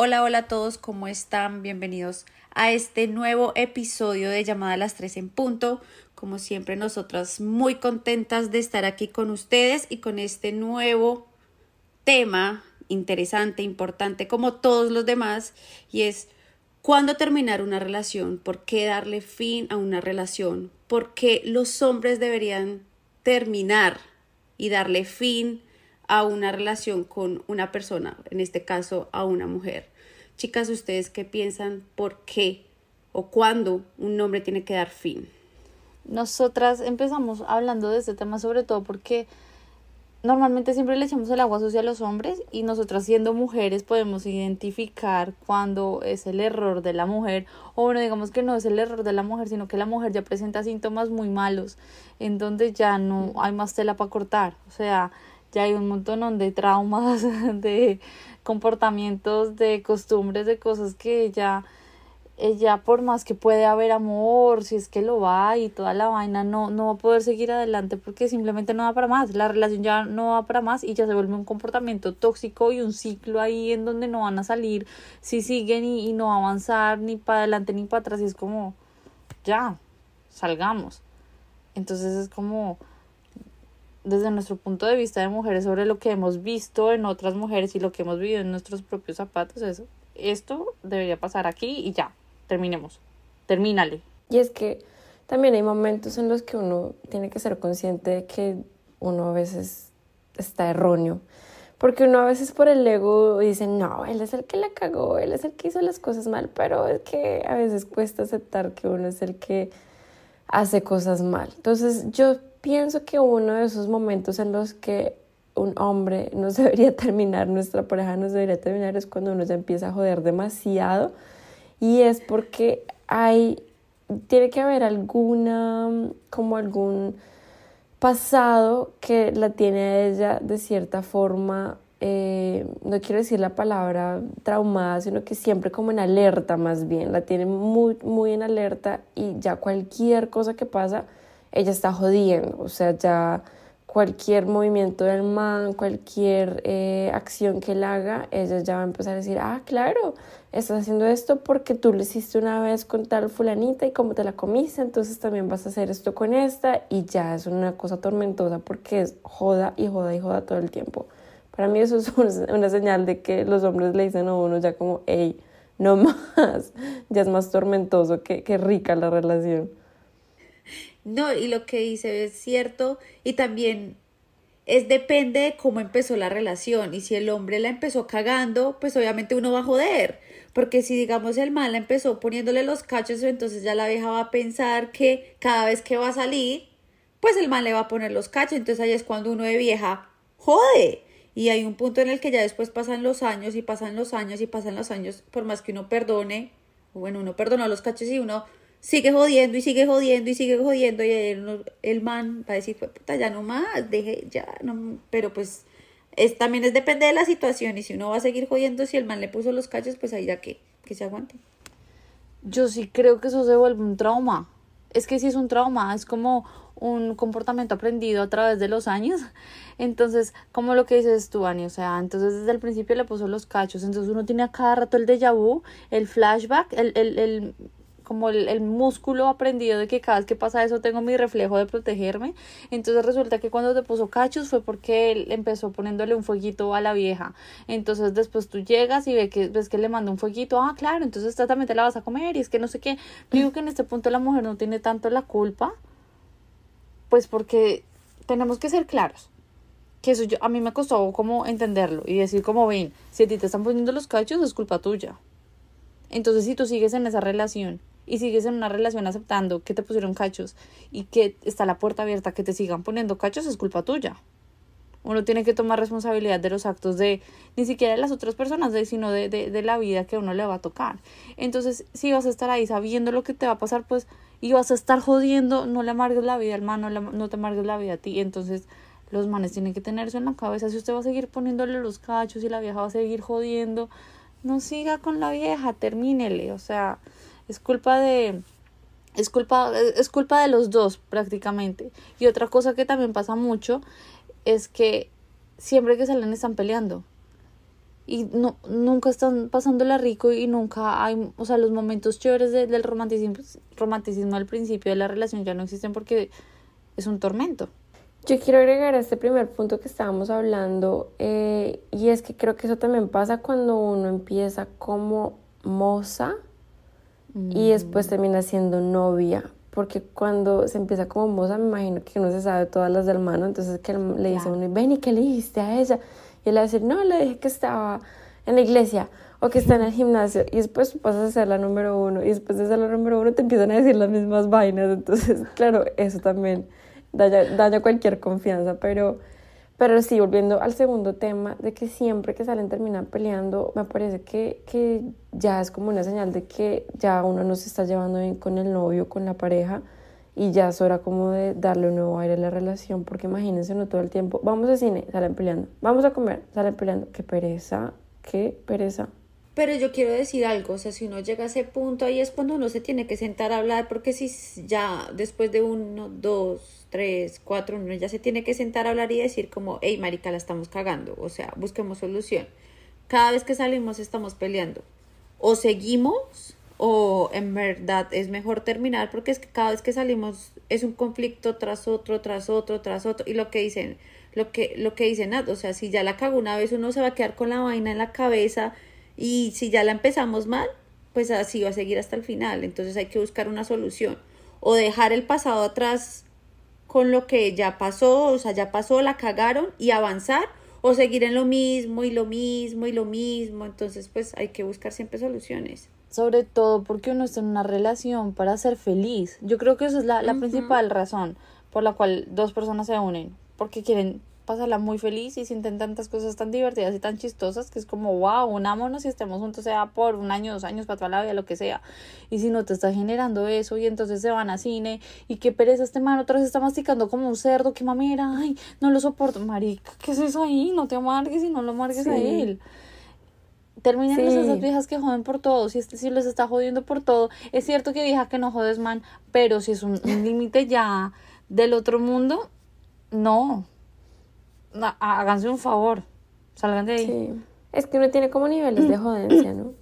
Hola, hola a todos, ¿cómo están? Bienvenidos a este nuevo episodio de Llamada a las 3 en punto. Como siempre, nosotras muy contentas de estar aquí con ustedes y con este nuevo tema interesante, importante, como todos los demás, y es cuándo terminar una relación, por qué darle fin a una relación, por qué los hombres deberían terminar y darle fin a una relación con una persona, en este caso a una mujer. Chicas, ¿ustedes qué piensan? ¿Por qué o cuándo un hombre tiene que dar fin? Nosotras empezamos hablando de este tema sobre todo porque normalmente siempre le echamos el agua sucia a los hombres y nosotras siendo mujeres podemos identificar cuando es el error de la mujer o bueno digamos que no es el error de la mujer sino que la mujer ya presenta síntomas muy malos en donde ya no hay más tela para cortar o sea ya hay un montón de traumas, de comportamientos, de costumbres, de cosas que ella, ella por más que puede haber amor, si es que lo va y toda la vaina, no, no va a poder seguir adelante porque simplemente no va para más, la relación ya no va para más y ya se vuelve un comportamiento tóxico y un ciclo ahí en donde no van a salir si siguen y, y no avanzar ni para adelante ni para atrás y es como, ya, salgamos. Entonces es como desde nuestro punto de vista de mujeres sobre lo que hemos visto en otras mujeres y lo que hemos vivido en nuestros propios zapatos, eso, esto debería pasar aquí y ya, terminemos, termínale. Y es que también hay momentos en los que uno tiene que ser consciente de que uno a veces está erróneo. Porque uno a veces por el ego dice, no, él es el que la cagó, él es el que hizo las cosas mal, pero es que a veces cuesta aceptar que uno es el que hace cosas mal. Entonces yo pienso que uno de esos momentos en los que un hombre no debería terminar, nuestra pareja no debería terminar, es cuando uno ya empieza a joder demasiado. Y es porque hay, tiene que haber alguna, como algún pasado que la tiene a ella de cierta forma, eh, no quiero decir la palabra traumada, sino que siempre como en alerta más bien, la tiene muy, muy en alerta y ya cualquier cosa que pasa, ella está jodiendo, o sea, ya cualquier movimiento del man, cualquier eh, acción que él haga, ella ya va a empezar a decir, ah, claro, estás haciendo esto porque tú lo hiciste una vez con tal fulanita y como te la comiste, entonces también vas a hacer esto con esta y ya es una cosa tormentosa porque es joda y joda y joda todo el tiempo. Para mí eso es una señal de que los hombres le dicen a uno ya como, hey, no más, ya es más tormentoso que, que rica la relación. No, y lo que dice es cierto y también es depende de cómo empezó la relación y si el hombre la empezó cagando, pues obviamente uno va a joder, porque si digamos el mal la empezó poniéndole los cachos, entonces ya la vieja va a pensar que cada vez que va a salir, pues el mal le va a poner los cachos, entonces ahí es cuando uno de vieja jode. Y hay un punto en el que ya después pasan los años y pasan los años y pasan los años, por más que uno perdone, bueno, uno perdonó los cachos y uno sigue jodiendo y sigue jodiendo y sigue jodiendo y el, el man va a decir, puta, ya no más, deje, ya, no, pero pues es, también es depende de la situación y si uno va a seguir jodiendo, si el man le puso los cachos, pues ahí ya que, que se aguante. Yo sí creo que eso se vuelve un trauma. Es que sí es un trauma, es como un comportamiento aprendido a través de los años. Entonces, como lo que dices tú, Ani, o sea, entonces desde el principio le puso los cachos, entonces uno tiene a cada rato el déjà vu, el flashback, el, el, el como el, músculo aprendido de que cada vez que pasa eso tengo mi reflejo de protegerme. Entonces resulta que cuando te puso cachos fue porque él empezó poniéndole un fueguito a la vieja. Entonces después tú llegas y ves que, ves que le manda un fueguito, ah, claro, entonces esta también te la vas a comer y es que no sé qué. Digo que en este punto la mujer no tiene tanto la culpa, pues porque tenemos que ser claros que eso yo, a mí me costó como entenderlo y decir como ven, si a ti te están poniendo los cachos es culpa tuya. Entonces si tú sigues en esa relación y sigues en una relación aceptando que te pusieron cachos y que está la puerta abierta que te sigan poniendo cachos, es culpa tuya. Uno tiene que tomar responsabilidad de los actos de, ni siquiera de las otras personas, de, sino de, de, de la vida que uno le va a tocar. Entonces, si vas a estar ahí sabiendo lo que te va a pasar, pues, y vas a estar jodiendo, no le amargues la vida al man, no, le- no te amargues la vida a ti. Entonces, los manes tienen que tener eso en la cabeza. Si usted va a seguir poniéndole los cachos y la vieja va a seguir jodiendo, no siga con la vieja, termínele. O sea, es culpa de, es culpa, es culpa de los dos prácticamente. Y otra cosa que también pasa mucho es que siempre que salen están peleando. Y no, nunca están pasándola rico y nunca hay, o sea, los momentos chéveres de- del romanticismo, romanticismo al principio de la relación ya no existen porque es un tormento. Yo quiero agregar a este primer punto que estábamos hablando, eh, y es que creo que eso también pasa cuando uno empieza como moza y después termina siendo novia. Porque cuando se empieza como moza, me imagino que uno se sabe todas las del mano, entonces que le dice a uno, ven y qué le dijiste a ella. Y él va a decir, no, le dije que estaba en la iglesia o que está en el gimnasio. Y después pasas a ser la número uno. Y después de ser la número uno te empiezan a decir las mismas vainas. Entonces, claro, eso también daña, daña cualquier confianza. Pero, pero sí, volviendo al segundo tema, de que siempre que salen terminan peleando, me parece que, que ya es como una señal de que ya uno no se está llevando bien con el novio, con la pareja, y ya es hora como de darle un nuevo aire a la relación, porque imagínense no todo el tiempo, vamos al cine, salen peleando, vamos a comer, salen peleando, qué pereza, qué pereza. Pero yo quiero decir algo, o sea, si uno llega a ese punto, ahí es cuando uno se tiene que sentar a hablar, porque si ya después de uno, dos, tres, cuatro, uno ya se tiene que sentar a hablar y decir como, hey, marica, la estamos cagando, o sea, busquemos solución. Cada vez que salimos estamos peleando. O seguimos, o en verdad es mejor terminar, porque es que cada vez que salimos es un conflicto tras otro, tras otro, tras otro, y lo que dicen, lo que, lo que dicen, o sea, si ya la cago una vez, uno se va a quedar con la vaina en la cabeza, y si ya la empezamos mal, pues así va a seguir hasta el final. Entonces hay que buscar una solución. O dejar el pasado atrás con lo que ya pasó, o sea, ya pasó, la cagaron y avanzar. O seguir en lo mismo y lo mismo y lo mismo. Entonces, pues hay que buscar siempre soluciones. Sobre todo porque uno está en una relación para ser feliz. Yo creo que esa es la, la principal razón por la cual dos personas se unen. Porque quieren pasarla muy feliz y sienten tantas cosas tan divertidas y tan chistosas que es como, wow, unámonos y estemos juntos, sea por un año, dos años, para toda la vida, lo que sea. Y si no te está generando eso y entonces se van a cine y qué pereza este man, otra vez está masticando como un cerdo, qué mamera, ay, no lo soporto, marica, ¿qué es eso ahí? No te amargues y no lo amargues a Sí. él. Terminen Sí. esas viejas que joden por todo. Si, este, si les está jodiendo por todo, es cierto que vieja que no jodes, man, pero si es un, un límite ya del otro mundo, no. Háganse un favor. Salgan de ahí. Sí. Sí. Es que uno tiene como niveles de jodencia, ¿no?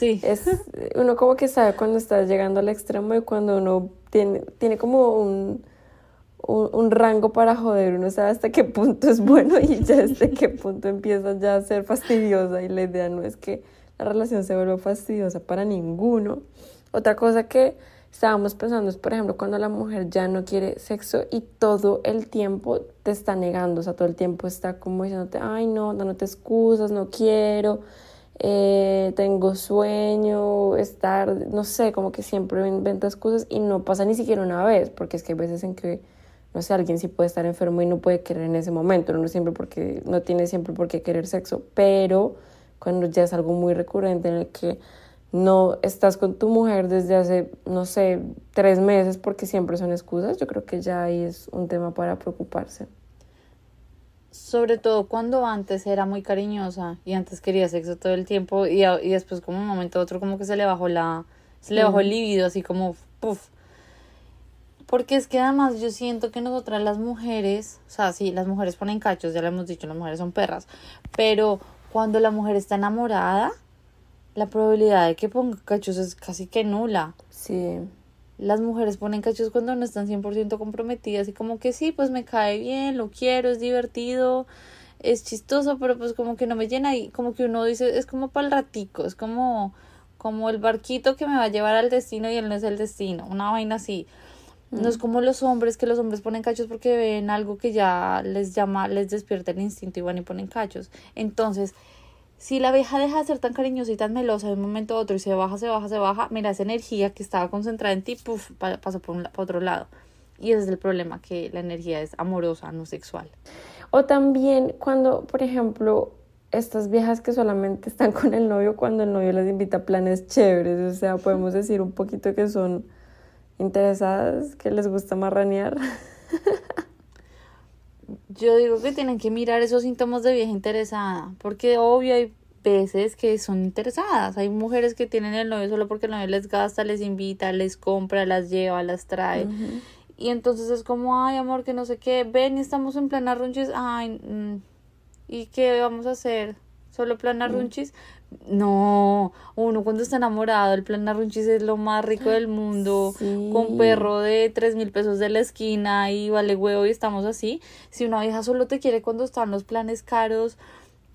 Es, uno como que sabe cuando está llegando al extremo y cuando uno tiene, tiene como un, un, un rango para joder, uno sabe hasta qué punto es bueno y ya hasta qué punto empieza ya a ser fastidiosa y la idea no es que la relación se vuelva fastidiosa para ninguno. Otra cosa que estábamos pensando es, por ejemplo, cuando la mujer ya no quiere sexo y todo el tiempo te está negando, o sea, todo el tiempo está como diciéndote, ay, no, dándote excusas, no quiero, eh, tengo sueño, estar, no sé, como que siempre inventa excusas y no pasa ni siquiera una vez, porque es que hay veces en que, no sé, alguien sí puede estar enfermo y no puede querer en ese momento, no siempre porque, no tiene siempre por qué querer sexo, pero cuando ya es algo muy recurrente en el que no estás con tu mujer desde hace, no sé, tres meses porque siempre son excusas, yo creo que ya ahí es un tema para preocuparse. Sobre todo cuando antes era muy cariñosa y antes quería sexo todo el tiempo y, y después como un momento a otro como que se le bajó la, se le bajó el libido así como puff. Porque es que además yo siento que nosotras las mujeres, o sea, sí, las mujeres ponen cachos, ya lo hemos dicho, las mujeres son perras, pero cuando la mujer está enamorada, la probabilidad de que ponga cachos es casi que nula. Sí, Las mujeres ponen cachos cuando no están 100% comprometidas y como que sí, pues me cae bien, lo quiero, es divertido, es chistoso, pero pues como que no me llena y como que uno dice, es como para el ratico, es como, como el barquito que me va a llevar al destino y él no es el destino, una vaina así. No es como los hombres, que los hombres ponen cachos porque ven algo que ya les llama, les despierta el instinto y van y ponen cachos. Entonces, si la abeja deja de ser tan cariñosa y tan melosa de un momento a otro y se baja, se baja, se baja, mira, esa energía que estaba concentrada en ti, puf, pa- pasó por, un, la- por otro lado. Y ese es el problema, que la energía es amorosa, no sexual. O también cuando, por ejemplo, estas viejas que solamente están con el novio cuando el novio les invita a planes chéveres, o sea, podemos decir un poquito que son interesadas, que les gusta marranear. Yo digo que tienen que mirar esos síntomas de vieja interesada, porque obvio hay veces que son interesadas. Hay mujeres que tienen el novio solo porque el novio les gasta, les invita, les compra, las lleva, las trae. Y entonces es como, ay, amor, que no sé qué, ven y estamos en plan arrunchis, ay, mm, ¿y qué vamos a hacer? ¿Solo plan arrunchis? No, uno cuando está enamorado, el plan arrunchis es lo más rico del mundo, con perro de tres mil pesos de la esquina y vale huevo y estamos así. Si una vieja solo te quiere cuando están los planes caros,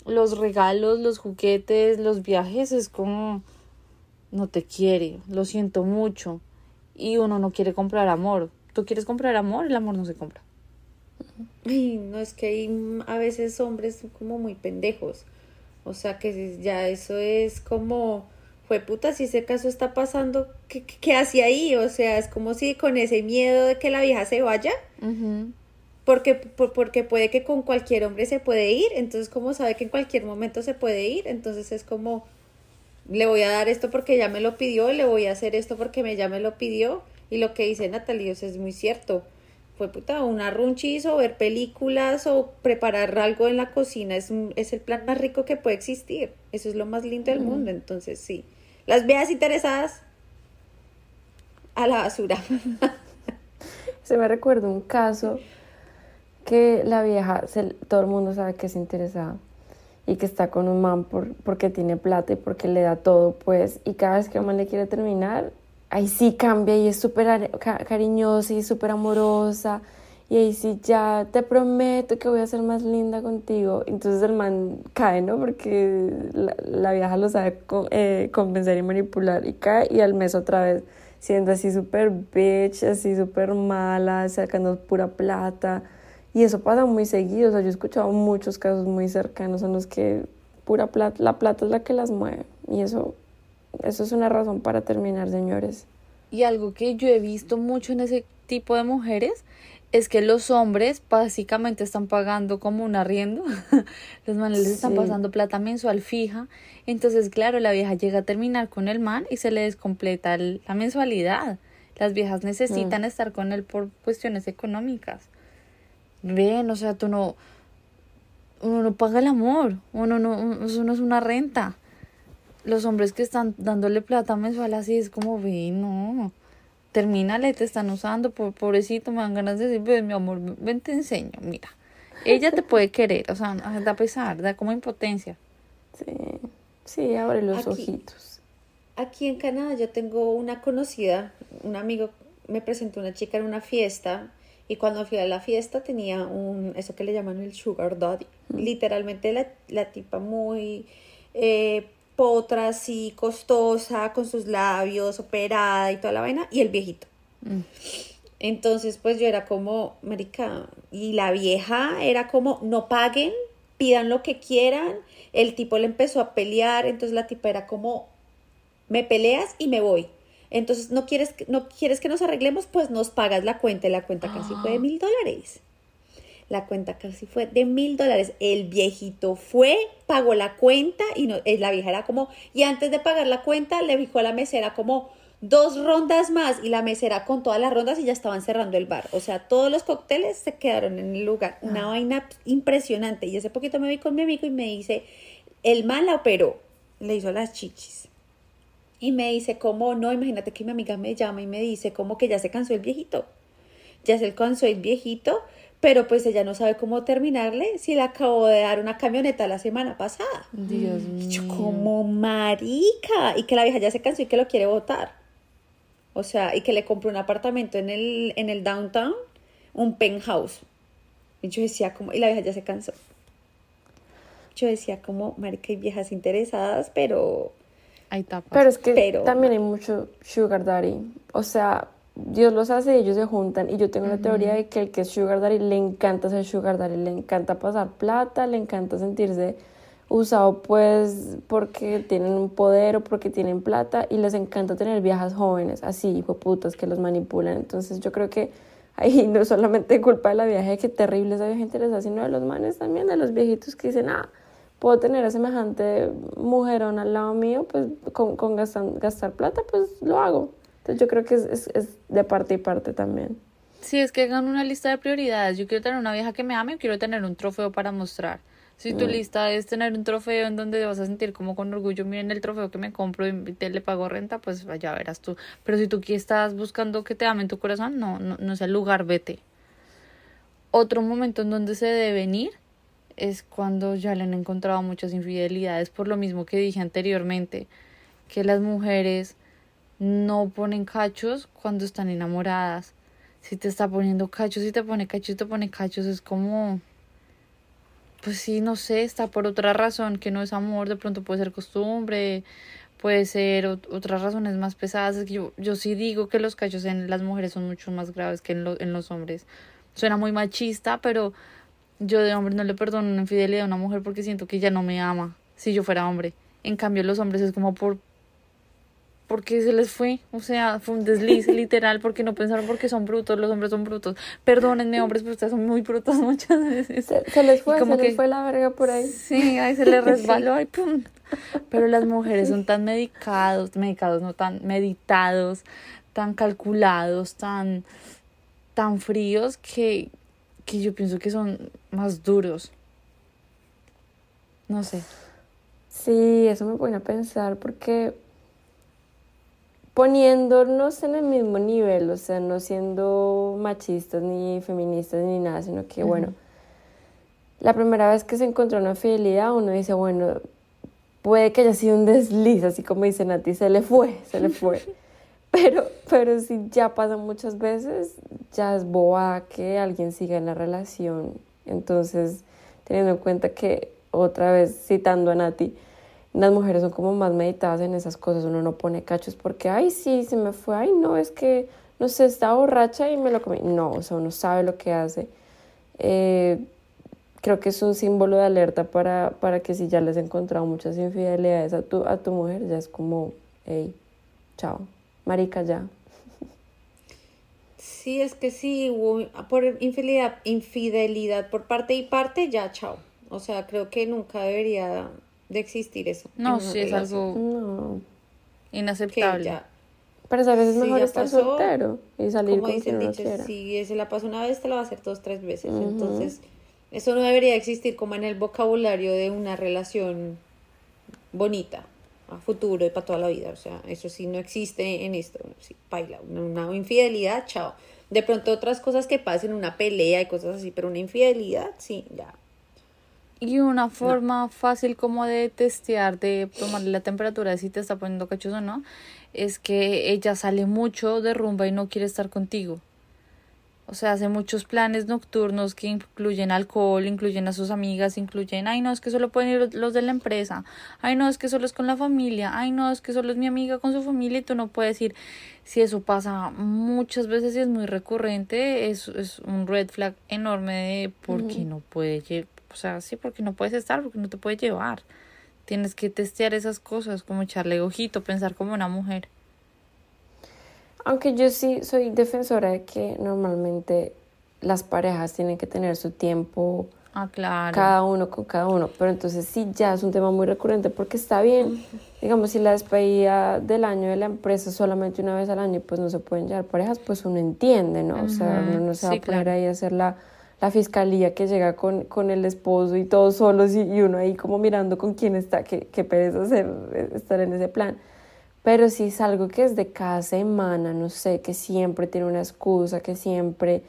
los regalos, los juguetes, los viajes, es como, no te quiere, lo siento mucho. Y uno no quiere comprar amor. Tú quieres comprar amor, el amor no se compra. Ay, no, es que hay a veces hombres como muy pendejos. O sea que ya eso es como, fue puta, si ese caso está pasando, ¿qué, qué, hace ahí? O sea, es como si con ese miedo de que la vieja se vaya, porque, porque puede que con cualquier hombre se puede ir, entonces como sabe que en cualquier momento se puede ir, entonces es como, le voy a dar esto porque ya me lo pidió, le voy a hacer esto porque me, ya me lo pidió, y lo que dice Natalie, es muy cierto fue puta, una runchis o ver películas o preparar algo en la cocina es, es el plan más rico que puede existir. Eso es lo más lindo del mundo. Entonces, sí. Las veas interesadas a la basura. Se me recuerda un caso que la vieja, todo el mundo sabe que es interesada y que está con un man por, porque tiene plata y porque le da todo, pues, y cada vez que un man le quiere terminar, ahí sí cambia y es súper cariñosa y súper amorosa. Y ahí sí ya te prometo que voy a ser más linda contigo. Entonces el man cae, ¿no? Porque la, vieja lo sabe eh, convencer y manipular. Y cae y al mes otra vez siendo así súper bitch, así súper mala, sacando pura plata. Y eso pasa muy seguido. O sea, yo he escuchado muchos casos muy cercanos en los que pura plata, la plata es la que las mueve. Y eso eso es una razón para terminar, señores. Y algo que yo he visto mucho en ese tipo de mujeres es que los hombres básicamente están pagando como un arriendo. los manes les están pasando plata mensual fija. Entonces, claro, la vieja llega a terminar con el man y se le descompleta la mensualidad. Las viejas necesitan mm. estar con él por cuestiones económicas. Ven, o sea, tú no. Uno no paga el amor. Uno no. Eso no es una renta los hombres que están dándole plata mensual así es como, ve, no, termínale, te están usando, por, pobrecito, me dan ganas de decir, pues, mi amor, ven te enseño, mira. Ella te puede querer, o sea, da pesar, da como impotencia. Sí, sí, abre los ojitos. Aquí en Canadá yo tengo una conocida, un amigo me presentó una chica en una fiesta y cuando fui a la fiesta tenía un, eso que le llaman el sugar daddy. Mm. Literalmente la, la tipa muy... Eh, potra así costosa, con sus labios, operada y toda la vaina, y el viejito. Mm. Entonces, pues yo era como, marica, y la vieja era como, no paguen, pidan lo que quieran. El tipo le empezó a pelear, entonces la tipa era como, me peleas y me voy. Entonces, ¿no quieres, no quieres que nos arreglemos? Pues nos pagas la cuenta y la cuenta casi fue de ah. mil dólares. La cuenta casi fue de mil dólares. El viejito fue, pagó la cuenta y no, eh, la vieja era como, y antes de pagar la cuenta le dijo a la mesera como dos rondas más y la mesera con todas las rondas y ya estaban cerrando el bar. O sea, todos los cócteles se quedaron en el lugar. Una ah. vaina impresionante. Y hace poquito me vi con mi amigo y me dice, el mal la operó, le hizo las chichis. Y me dice, ¿cómo no? Imagínate que mi amiga me llama y me dice, como que ya se cansó el viejito. Ya se cansó el viejito pero pues ella no sabe cómo terminarle si le acabo de dar una camioneta la semana pasada. Dios mío. Yo como marica y que la vieja ya se cansó y que lo quiere votar. O sea, y que le compró un apartamento en el, en el downtown, un penthouse. Y yo decía como, y la vieja ya se cansó. Yo decía como, marica, y viejas interesadas, pero... Hay tapas. Pero es que también hay mucho sugar daddy. O sea, Dios los hace y ellos se juntan. Y yo tengo la teoría de que el que es Sugar Daddy le encanta ser Sugar Daddy, le encanta pasar plata, le encanta sentirse usado pues porque tienen un poder o porque tienen plata y les encanta tener viejas jóvenes, así, putas que los manipulan. Entonces yo creo que ahí no solamente culpa de la vieja, que terrible esa vieja interesada, sino de los manes también, de los viejitos que dicen, ah, puedo tener a semejante mujerón al lado mío, pues con, con gastar, gastar plata, pues lo hago. Entonces yo creo que es, es, es de parte y parte también. Sí, es que hagan una lista de prioridades. Yo quiero tener una vieja que me ame quiero tener un trofeo para mostrar. Si tu Mm. lista es tener un trofeo en donde te vas a sentir como con orgullo, miren el trofeo que me compro y te le pago renta, pues ya verás tú. Pero si tú aquí estás buscando que te amen tu corazón, no, no, no es el lugar, vete. Otro momento en donde se debe ir es cuando ya le han encontrado muchas infidelidades, por lo mismo que dije anteriormente, que las mujeres no ponen cachos cuando están enamoradas. Si te está poniendo cachos, si te pone cachos, te pone cachos, es como pues sí, no sé, está por otra razón que no es amor, de pronto puede ser costumbre, puede ser ot- otras razones más pesadas. Es que yo, yo sí digo que los cachos en las mujeres son mucho más graves que en, lo- en los hombres. Suena muy machista, pero yo de hombre no le perdono una infidelidad a una mujer porque siento que ella no me ama si yo fuera hombre. En cambio, los hombres es como por porque se les fue, o sea, fue un desliz literal, porque no pensaron porque son brutos, los hombres son brutos. Perdónenme, hombres, pero ustedes son muy brutos muchas veces. Se, se les fue, Y como se les que- fue la verga por ahí. Sí, ahí se le resbaló, ay, pum. Pero las mujeres son tan medicados, medicados, no tan meditados, tan calculados, tan, tan fríos que, que yo pienso que son más duros. No sé. Sí, eso me pone a pensar porque poniéndonos en el mismo nivel, o sea, no siendo machistas ni feministas ni nada, sino que, bueno, la primera vez que se encontró una fidelidad, uno dice, bueno, puede que haya sido un desliz, así como dicen a ti, se le fue, se le fue. Pero, pero si ya pasa muchas veces, ya es boba que alguien siga en la relación. Entonces, teniendo en cuenta que, otra vez citando a Nati, las mujeres son como más meditadas en esas cosas, uno no pone cachos porque, ay, sí, se me fue, ay, no, es que, no sé, estaba borracha y me lo comí. No, o sea, uno sabe lo que hace. Eh, creo que es un símbolo de alerta para, para que si ya les he encontrado muchas infidelidades a tu, a tu mujer, ya es como, hey, chao, marica, ya. Sí, es que sí, por infidelidad, infidelidad por parte y parte, ya, chao. O sea, creo que nunca debería de existir eso. No, sí, es algo No. inaceptable. ya, Pero a veces es mejor ya estar pasó. soltero y salir como con dice quien dicho, quiera. si se la pasa una vez, te la va a hacer dos, tres veces. Entonces, eso no debería existir como en el vocabulario de una relación bonita, a futuro y para toda la vida. O sea, eso sí no existe en esto. Sí, baila, una, una infidelidad, chao. De pronto otras cosas que pasen, una pelea y cosas así, pero una infidelidad, sí, ya. Y una forma fácil como de testear, de tomarle la temperatura de si te está poniendo cachos o no, es que ella sale mucho de rumba y no quiere estar contigo. O sea, hace muchos planes nocturnos que incluyen alcohol, incluyen a sus amigas, incluyen, ay no, es que solo pueden ir los de la empresa, ay no, es que solo es con la familia, ay no, es que solo es mi amiga con su familia y tú no puedes ir. Si eso pasa muchas veces y es muy recurrente, es, es un red flag enorme de por qué no puede lle- o sea, sí, porque no puedes estar, porque no te puede llevar. Tienes que testear esas cosas, como echarle ojito, pensar como una mujer. Aunque yo sí soy defensora de que normalmente las parejas tienen que tener su tiempo Ah, claro. cada uno con cada uno, pero entonces sí ya es un tema muy recurrente porque está bien, digamos, si la despedida del año de la empresa es solamente una vez al año y pues no se pueden llevar parejas, pues uno entiende, ¿no? O sea, uno no se va sí, a poner claro. ahí a hacer la, la fiscalía que llega con, con el esposo y todos solos y, y uno ahí como mirando con quién está, que, que pereza hacer, eh, estar en ese plan. Pero si es algo que es de cada semana, no sé, que siempre tiene una excusa, que siempre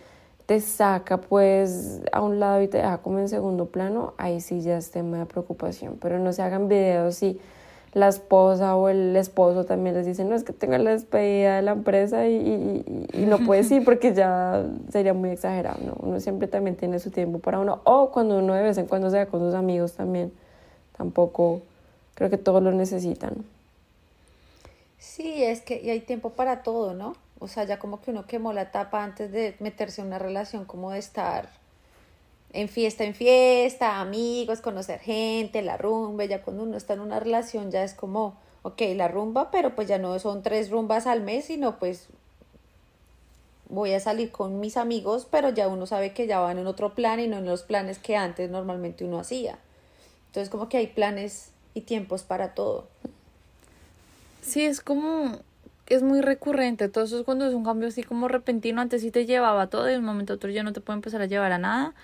te saca pues a un lado y te deja como en segundo plano, ahí sí ya es tema de preocupación. Pero no se hagan videos y la esposa o el esposo también les dicen, no, es que tengo la despedida de la empresa y, no puedes ir porque ya sería muy exagerado, ¿no? Uno siempre también tiene su tiempo para uno. O cuando uno de vez en cuando se va con sus amigos también, tampoco creo que todos lo necesitan. Sí, es que y hay tiempo para todo, ¿no? O sea, ya como que uno quemó la etapa antes de meterse en una relación, como de estar en fiesta en fiesta, amigos, conocer gente, la rumba, ya cuando uno está en una relación ya es como, ok, la rumba, pero pues ya no son tres rumbas al mes, sino pues voy a salir con mis amigos, pero ya uno sabe que ya van en otro plan y no en los planes que antes normalmente uno hacía. Entonces como que hay planes y tiempos para todo. Sí, es como, es muy recurrente. Todo eso es cuando es un cambio así como repentino. Antes sí te llevaba todo y de un momento a otro ya no te puede empezar a llevar a nada.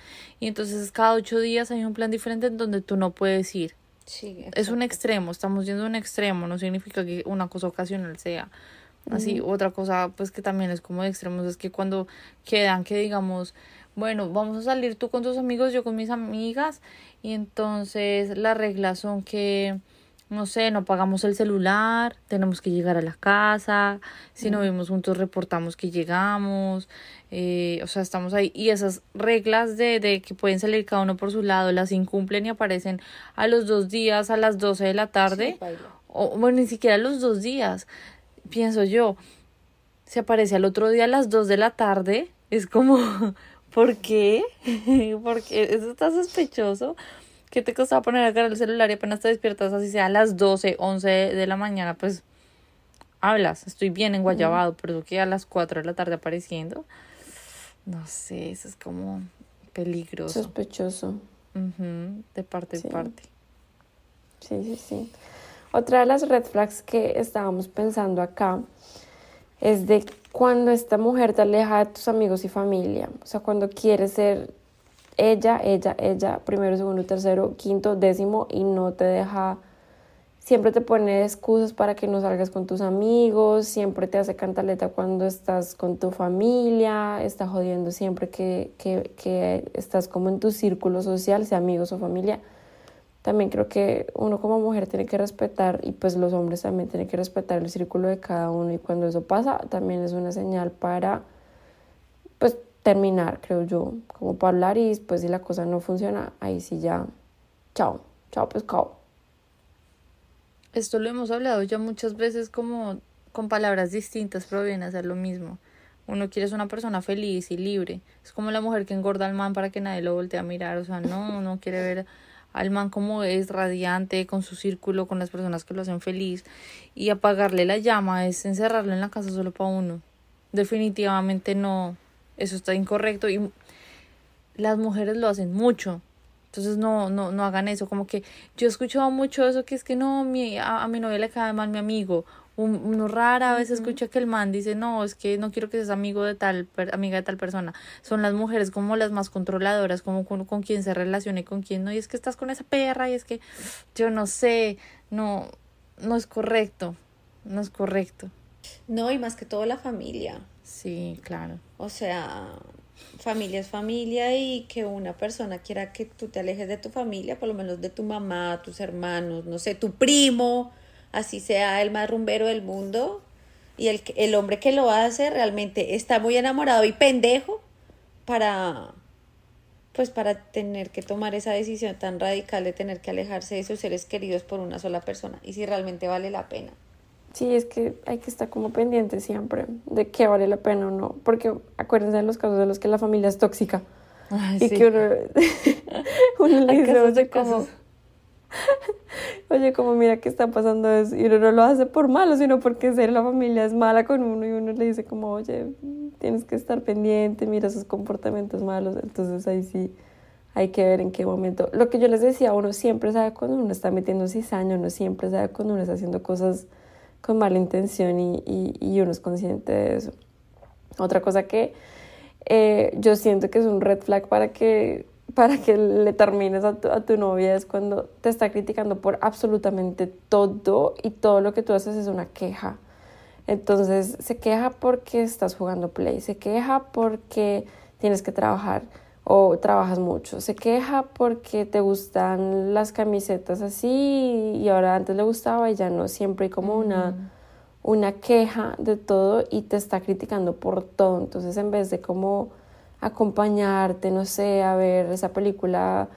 Y entonces cada ocho días hay un plan diferente en donde tú no puedes ir. Sí, Es un extremo, estamos yendo a un extremo, no significa que una cosa ocasional sea así. Otra cosa, pues que también es como de extremos, es que cuando quedan, que digamos, bueno, vamos a salir tú con tus amigos, yo con mis amigas, y entonces las reglas son que, no sé, no pagamos el celular, tenemos que llegar a la casa, si no vivimos juntos reportamos que llegamos, eh, o sea, estamos ahí, y esas reglas de, de que pueden salir cada uno por su lado, las incumplen y aparecen a los dos días, a las 12 de la tarde, Sí, o bueno, ni siquiera los dos días, pienso yo, se aparece al otro día a las 2 de la tarde, es como, ¿por qué? Porque eso está sospechoso. ¿Qué te costaba poner a cargar el celular y apenas te despiertas así sea a las 12, 11 de la mañana? Pues hablas, estoy bien en Guayabado, pero que a las 4 de la tarde apareciendo, no sé, eso es como peligroso. Sospechoso. Ujú, de parte Sí. y parte. Sí, sí, sí. Otra de las red flags que estábamos pensando acá es de cuando esta mujer te aleja de tus amigos y familia. O sea, cuando quiere ser ella, ella, ella, primero, segundo, tercero, quinto, décimo y no te deja, siempre te pone excusas para que no salgas con tus amigos, siempre te hace cantaleta cuando estás con tu familia, está jodiendo siempre que, que, que estás como en tu círculo social, sea amigos o familia. También creo que uno como mujer tiene que respetar y pues los hombres también tienen que respetar el círculo de cada uno y cuando eso pasa también es una señal para pues terminar, creo yo, como para hablar y después si la cosa no funciona, ahí sí ya, chao, chao pescado. Esto lo hemos hablado ya muchas veces como con palabras distintas, pero viene a ser lo mismo. Uno quiere ser una persona feliz y libre. Es como la mujer que engorda al man para que nadie lo voltee a mirar. O sea, no, uno quiere ver al man como es, radiante, con su círculo, con las personas que lo hacen feliz. Y apagarle la llama es encerrarlo en la casa solo para uno. Definitivamente no. Eso está incorrecto. Y las mujeres lo hacen mucho. Entonces no, no, no hagan eso. Como que yo he escuchado mucho eso que es que no, mi, a, a mi novia le cae mal mi amigo. Un- Uno rara vez escucha que el man dice, no, es que no quiero que seas amigo de tal, per- amiga de tal persona. Son las mujeres como las más controladoras, como con, con quien se relaciona y con quien no. Y es que estás con esa perra y es que yo no sé, no, no es correcto, no es correcto. No, y más que todo la familia. Sí, claro. O sea, familia es familia y que una persona quiera que tú te alejes de tu familia, por lo menos de tu mamá, tus hermanos, no sé, tu primo, así sea el más rumbero del mundo, y el, el hombre que lo hace realmente está muy enamorado y pendejo para, pues para tener que tomar esa decisión tan radical de tener que alejarse de sus seres queridos por una sola persona, y si realmente vale la pena. Sí, es que hay que estar como pendiente siempre de qué vale la pena o no, porque acuérdense de los casos de los que la familia es tóxica. Ay, y sí. que uno, uno le dice, oye, como, oye, como mira que está pasando eso, y uno no lo hace por malo, sino porque ser la familia es mala con uno y uno le dice como, oye, tienes que estar pendiente, mira esos comportamientos malos, entonces ahí sí hay que ver en qué momento. Lo que yo les decía, uno siempre sabe cuando uno está metiendo cizaña, uno siempre sabe cuando uno está haciendo cosas con mala intención y, y, y uno es consciente de eso. Otra cosa que eh, yo siento que es un red flag para que, para que le termines a tu, a tu novia es cuando te está criticando por absolutamente todo y todo lo que tú haces es una queja. Entonces se queja porque estás jugando play, se queja porque tienes que trabajar o trabajas mucho, se queja porque te gustan las camisetas así y ahora antes le gustaba y ya no, siempre hay como una una queja de todo y te está criticando por todo. Entonces, en vez de como acompañarte, no sé, a ver esa película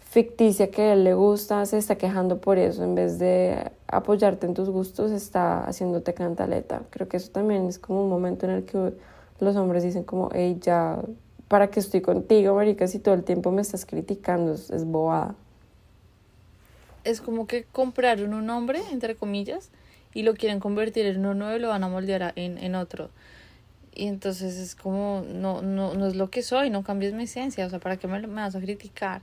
ficticia que a él le gusta, se está quejando por eso. En vez de apoyarte en tus gustos, está haciéndote cantaleta. Creo que eso también es como un momento en el que los hombres dicen como, hey, ya, ¿para qué estoy contigo, marica? Si todo el tiempo me estás criticando, es, es bobada. es como que compraron un hombre, entre comillas, y lo quieren convertir en uno nuevo y lo van a moldear en, en otro. Y entonces es como, no, no, no es lo que soy, no cambies mi esencia, o sea, ¿para qué me, me vas a criticar?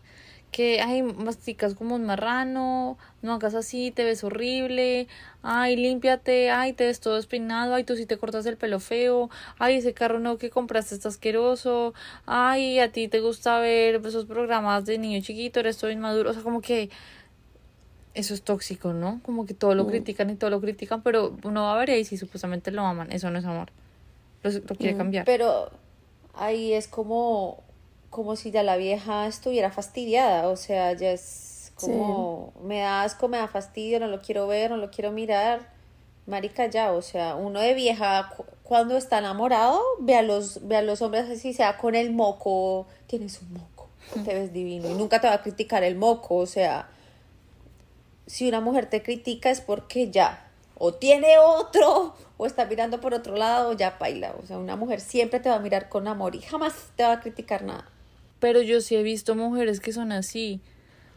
Que, ay, masticas como un marrano, no hagas así, te ves horrible, ay, límpiate, ay, te ves todo despeinado, ay, tú sí te cortas el pelo feo, ay, ese carro nuevo que compraste está asqueroso, ay, a ti te gusta ver esos programas de niño chiquito, eres todo inmaduro, o sea, como que eso es tóxico, ¿no? Como que todo lo critican y todo lo critican, pero uno va a ver ahí si supuestamente lo aman, eso no es amor, lo, lo quiere cambiar. Pero ahí es como, como si ya la vieja estuviera fastidiada, o sea, ya es como, me da asco, me da fastidio, no lo quiero ver, no lo quiero mirar. Marica, ya, o sea, uno de vieja cu- cuando está enamorado, ve a los, ve a los hombres así, sea con el moco, tienes un moco, te ves divino y nunca te va a criticar el moco, o sea, si una mujer te critica es porque ya, o tiene otro, o está mirando por otro lado, o ya baila, o sea, una mujer siempre te va a mirar con amor y jamás te va a criticar nada. Pero yo sí he visto mujeres que son así.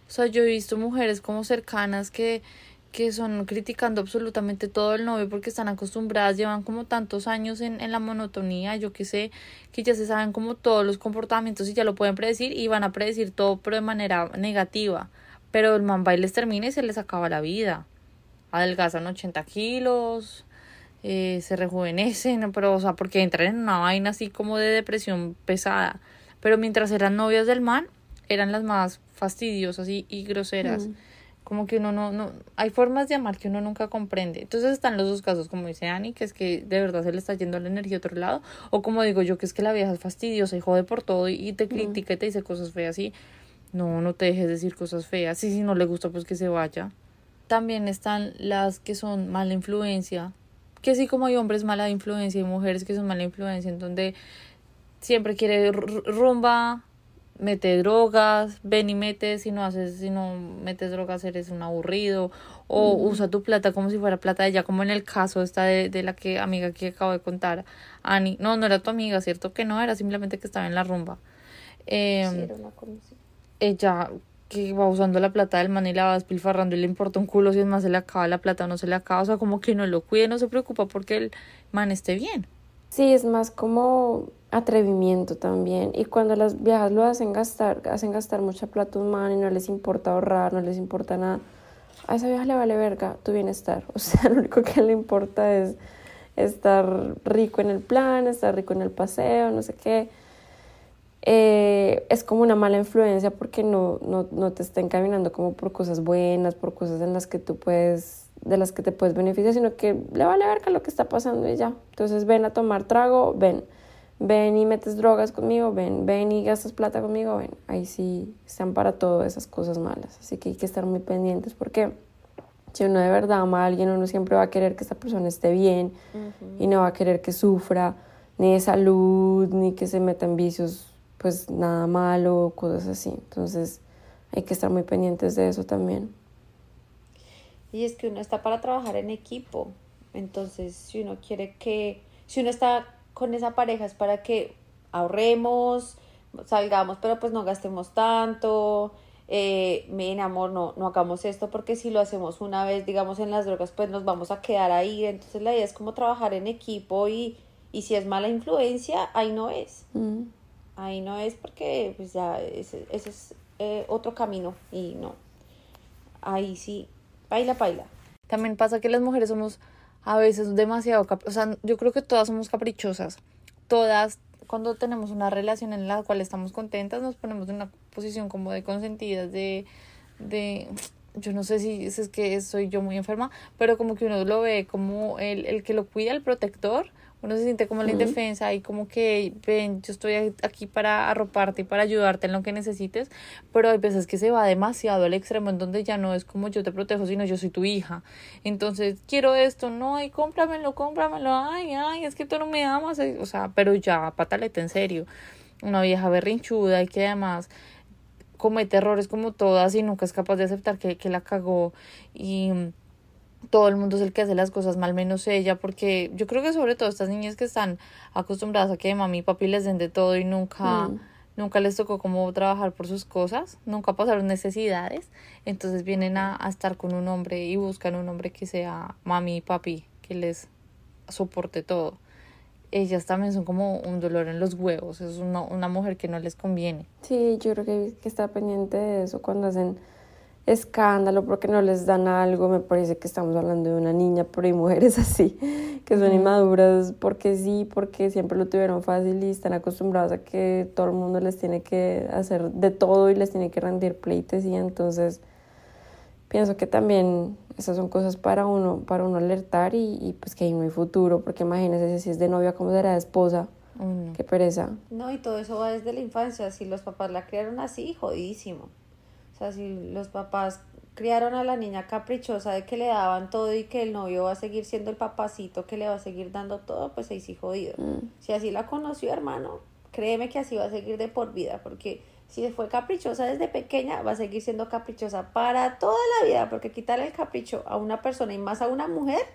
O sea, yo he visto mujeres como cercanas que, que son criticando absolutamente todo el novio porque están acostumbradas, llevan como tantos años en, en la monotonía, yo que sé, que ya se saben como todos los comportamientos y ya lo pueden predecir y van a predecir todo, pero de manera negativa. Pero el man y les termina y se les acaba la vida. Adelgazan 80 kilos, eh, se rejuvenecen, pero, o sea, porque entran en una vaina así como de depresión pesada. Pero mientras eran novias del man, eran las más fastidiosas y, y groseras. Como que uno no, no, hay formas de amar que uno nunca comprende. Entonces están los dos casos, como dice Ani, que es que de verdad se le está yendo la energía a otro lado, o como digo yo, que es que la vieja es fastidiosa y jode por todo y, y te critica y te dice cosas feas y no, no te dejes decir cosas feas. Y si no le gusta, pues que se vaya. También están las que son mala influencia, que así como hay hombres mala influencia y mujeres que son mala influencia, en donde siempre quiere rumba, mete drogas, ven y metes, si no haces, si no metes drogas eres un aburrido, o usa tu plata como si fuera plata de ella, como en el caso esta de, de la que amiga que acabo de contar, Ani, no, no era tu amiga, cierto que no, era simplemente que estaba en la rumba. Em, ella que va usando la plata del man y la va despilfarrando y le importa un culo si es más se le acaba la plata o no se le acaba, o sea, como que no lo cuide, no se preocupa porque el man esté bien. Sí, es más como atrevimiento también. Y cuando las viejas lo hacen gastar, hacen gastar mucha plata a un man y no les importa ahorrar, no les importa nada. A esa vieja le vale verga tu bienestar. O sea, lo único que le importa es estar rico en el plan, estar rico en el paseo, no sé qué. Eh, es como una mala influencia porque no, no, no te está encaminando como por cosas buenas, por cosas en las que tú puedes, de las que te puedes beneficiar, sino que le vale verga lo que está pasando y ya. Entonces ven a tomar trago, ven, ven y metes drogas conmigo, ven, ven y gastas plata conmigo, ven. Ahí sí están para todas esas cosas malas. Así que hay que estar muy pendientes porque si uno de verdad ama a alguien, uno siempre va a querer que esa persona esté bien y no va a querer que sufra ni de salud, ni que se meta en vicios, pues nada malo, cosas así. Entonces hay que estar muy pendientes de eso también. Y es que uno está para trabajar en equipo. Entonces, si uno quiere que, si uno está con esa pareja es para que ahorremos, salgamos, pero pues no gastemos tanto. Eh, miren, amor, no, no hagamos esto porque si lo hacemos una vez, digamos, en las drogas, pues nos vamos a quedar ahí. Entonces, la idea es como trabajar en equipo y, y si es mala influencia, ahí no es. Mm. Ahí no es porque pues ya ese, ese es eh, otro camino y no. Ahí sí, baila, baila. También pasa que las mujeres somos a veces demasiado, o sea, yo creo que todas somos caprichosas. Todas, cuando tenemos una relación en la cual estamos contentas, nos ponemos en una posición como de consentidas, de, de, yo no sé si es que soy yo muy enferma, pero como que uno lo ve como el, el que lo cuida, el protector, uno se siente como la indefensa y como que, ven, yo estoy aquí para arroparte y para ayudarte en lo que necesites, pero hay veces que se va demasiado al extremo en donde ya no es como yo te protejo, sino yo soy tu hija. Entonces, quiero esto, no, ay, cómpramelo, cómpramelo, ay, ay, es que tú no me amas, eh, o sea, pero ya, pataleta, en serio. Una vieja berrinchuda y que además comete errores como todas y nunca es capaz de aceptar que, que la cagó y mm, todo el mundo es el que hace las cosas mal menos ella porque yo creo que sobre todo estas niñas que están acostumbradas a que mami y papi les den de todo y nunca Mm. nunca les tocó como trabajar por sus cosas nunca pasaron necesidades entonces vienen a, a estar con un hombre y buscan un hombre que sea mami y papi que les soporte todo ellas también son como un dolor en los huevos, es una, una mujer que no les conviene. Sí, yo creo que que estar pendiente de eso cuando hacen escándalo porque no les dan algo, me parece que estamos hablando de una niña, pero hay mujeres así, que son inmaduras porque sí, porque siempre lo tuvieron fácil y están acostumbradas a que todo el mundo les tiene que hacer de todo y les tiene que rendir pleites y entonces pienso que también esas son cosas para uno, para uno alertar y, y pues que ahí no hay futuro, porque imagínese si es de novia, ¿cómo será de esposa? Qué pereza. No, y todo eso va desde la infancia. Si los papás la criaron así, jodidísimo. Sea, si los papás criaron a la niña caprichosa de que le daban todo y que el novio va a seguir siendo el papacito que le va a seguir dando todo, pues ahí sí jodido. Mm. Si así la conoció, hermano, créeme que así va a seguir de por vida, porque si fue caprichosa desde pequeña, va a seguir siendo caprichosa para toda la vida, porque quitarle el capricho a una persona y más a una mujer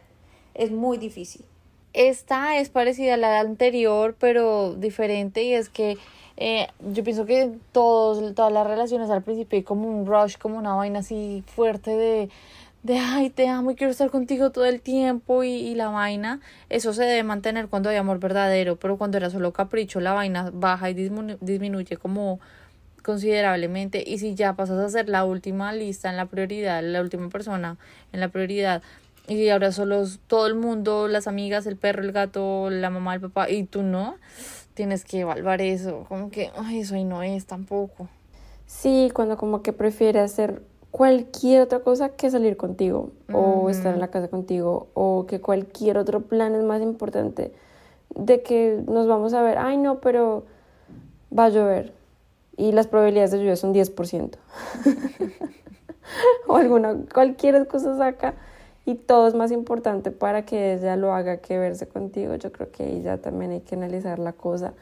es muy difícil. Esta es parecida a la anterior, pero diferente, y es que eh, yo pienso que todos, todas las relaciones al principio hay como un rush, como una vaina así fuerte de, de ay, te amo y quiero estar contigo todo el tiempo y, y la vaina, eso se debe mantener cuando hay amor verdadero, pero cuando era solo capricho, la vaina baja y disminu- disminuye como considerablemente y si ya pasas a ser la última lista en la prioridad, la última persona en la prioridad y ahora solo todo el mundo, las amigas, el perro, el gato, la mamá, el papá y tú no, tienes que evaluar eso, como que ay, eso ahí no es tampoco. Sí, cuando como que prefiere hacer cualquier otra cosa que salir contigo o Ujú. estar en la casa contigo o que cualquier otro plan es más importante de que nos vamos a ver, ay no, pero va a llover y las probabilidades de lluvia son 10%. o alguna, cualquier cosa saca y todo es más importante para que ella lo haga que verse contigo. Yo creo que ahí ya también hay que analizar la cosa.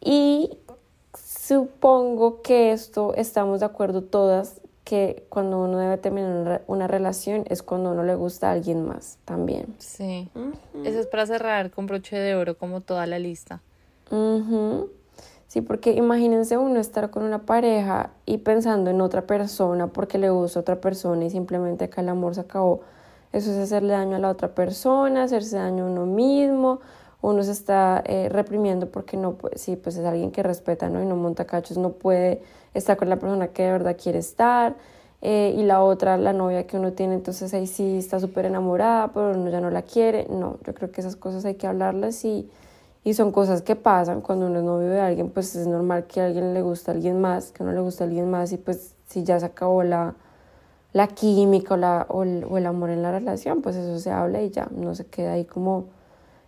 Y supongo que esto estamos de acuerdo todas que cuando uno debe terminar una re- una relación es cuando uno le gusta a alguien más también. Sí. Eso es para cerrar con broche de oro como toda la lista. Ujú. Sí, porque imagínense uno estar con una pareja y pensando en otra persona porque le gusta a otra persona y simplemente acá el amor se acabó. Eso es hacerle daño a la otra persona, hacerse daño a uno mismo. Uno se está eh, reprimiendo porque no puede, sí, pues es alguien que respeta, ¿no? Y no monta cachos, no puede estar con la persona que de verdad quiere estar. Eh, y la otra, la novia que uno tiene, entonces ahí sí está súper enamorada, pero uno ya no la quiere. No, yo creo que esas cosas hay que hablarlas y, y son cosas que pasan cuando uno es novio de alguien, pues es normal que a alguien le guste a alguien más, que a uno le guste a alguien más y pues si ya se acabó la, la química o, la, o, el, o el amor en la relación, pues eso se habla y ya no se queda ahí como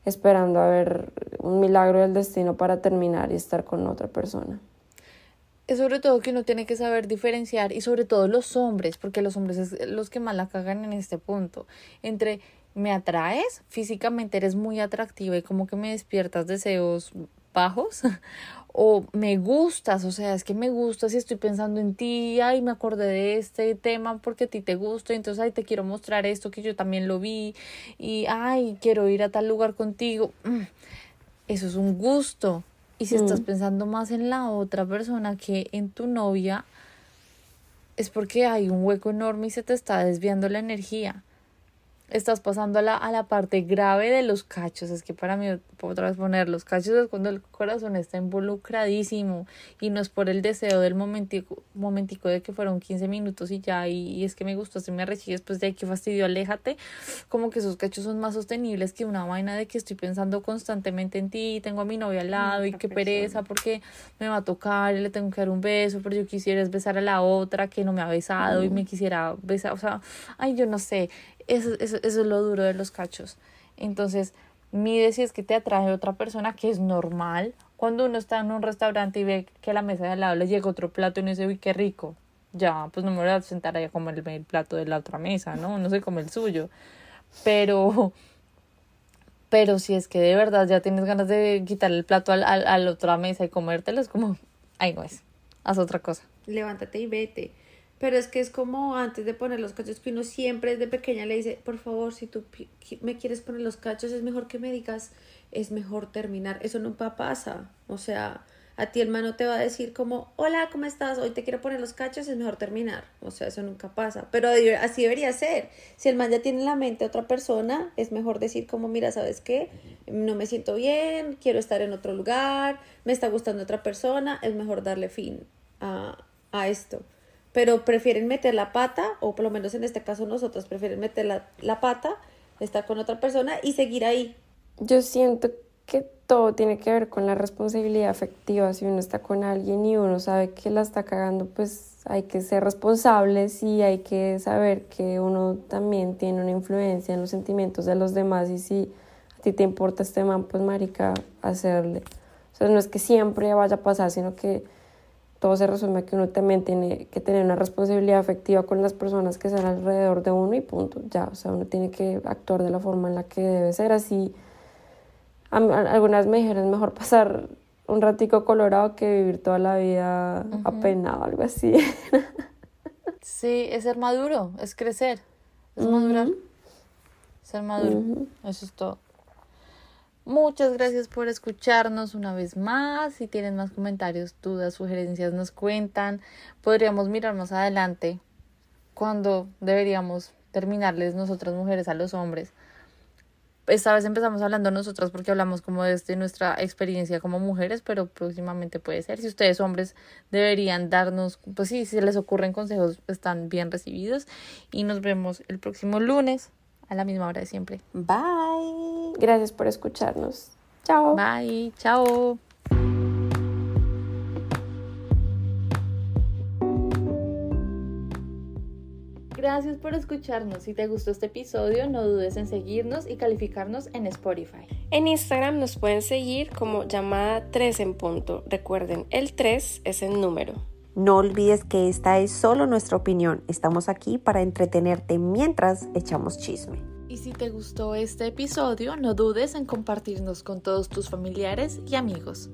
esperando a ver un milagro del destino para terminar y estar con otra persona. Es sobre todo que uno tiene que saber diferenciar y sobre todo los hombres, porque los hombres es los que más la cagan en este punto, entre me atraes, físicamente eres muy atractiva y como que me despiertas deseos bajos, o me gustas, o sea, es que me gustas y estoy pensando en ti, ay, me acordé de este tema porque a ti te gusta, entonces, ay, te quiero mostrar esto que yo también lo vi, y, ay, quiero ir a tal lugar contigo. Mm, Eso es un gusto. Y si estás Mm. pensando más en la otra persona que en tu novia, es porque hay un hueco enorme y se te está desviando la energía. Estás pasando a la, a la parte grave de los cachos. Es que para mí, otra vez poner los cachos es cuando el corazón está involucradísimo y no es por el deseo del momentico, momentico de que fueron 15 minutos y ya, y, y es que me gustó, se me arreché y después de ahí que fastidio, aléjate. Como que esos cachos son más sostenibles que una vaina de que estoy pensando constantemente en ti, tengo a mi novia al lado y qué persona. pereza porque me va a tocar y le tengo que dar un beso, pero yo quisiera es besar a la otra que no me ha besado y me quisiera besar, o sea, ay, yo no sé, eso, eso, eso es lo duro de los cachos. Entonces, mide si es que te atrae otra persona, que es normal. Cuando uno está en un restaurante y ve que a la mesa de al lado le llega otro plato y uno dice, uy, qué rico. Ya, pues no me voy a sentar ahí a comer el plato de la otra mesa, ¿no? No se come el suyo. Pero, pero si es que de verdad ya tienes ganas de quitarle el plato al, al, a la otra mesa y comértelo, es como, ay, no es, haz otra cosa. levántate y vete. Pero es que es como antes de poner los cachos, que uno siempre desde pequeña le dice, por favor, si tú me quieres poner los cachos, es mejor que me digas, es mejor terminar. Eso nunca pasa. O sea, A ti el man no te va a decir como, hola, ¿cómo estás? Hoy te quiero poner los cachos, es mejor terminar. O sea, eso nunca pasa. Pero así debería ser. Si el man ya tiene en la mente a otra persona, es mejor decir como, mira, ¿sabes qué? No me siento bien, quiero estar en otro lugar, me está gustando otra persona, es mejor darle fin a, a esto. Pero prefieren meter la pata, o por lo menos en este caso nosotros prefieren meter la, la pata, estar con otra persona y seguir ahí. Yo siento que todo tiene que ver con la responsabilidad afectiva. Si uno está con alguien y uno sabe que la está cagando, pues hay que ser responsables y hay que saber que uno también tiene una influencia en los sentimientos de los demás y si a ti te importa este man, pues marica, hacerle. O sea, no es que siempre vaya a pasar, sino que todo se resume a que uno también tiene que tener una responsabilidad afectiva con las personas que están alrededor de uno y punto, ya, o sea, uno tiene que actuar de la forma en la que debe ser así algunas me dijeron, mejor pasar un ratico colorado que vivir toda la vida apenado, algo así. sí, es ser maduro, es crecer, es madurar, ser maduro, eso es todo. Muchas gracias por escucharnos una vez más. Si tienen más comentarios, dudas, sugerencias, nos cuentan. Podríamos mirar más adelante cuando deberíamos terminarles nosotras mujeres a los hombres esta vez empezamos hablando nosotras porque hablamos como desde nuestra experiencia como mujeres, pero próximamente puede ser. Si ustedes hombres deberían darnos, pues sí, si les ocurren consejos, están bien recibidos. Y nos vemos el próximo lunes a la misma hora de siempre. Bye. Gracias por escucharnos. Chao. Bye. Chao. Gracias por escucharnos. Si te gustó este episodio, no dudes en seguirnos y calificarnos en Spotify. En Instagram nos pueden seguir como llamada 3 en punto. Recuerden, el 3 es el número. No olvides que esta es solo nuestra opinión. Estamos aquí para entretenerte mientras echamos chisme. Y si te gustó este episodio, no dudes en compartirnos con todos tus familiares y amigos.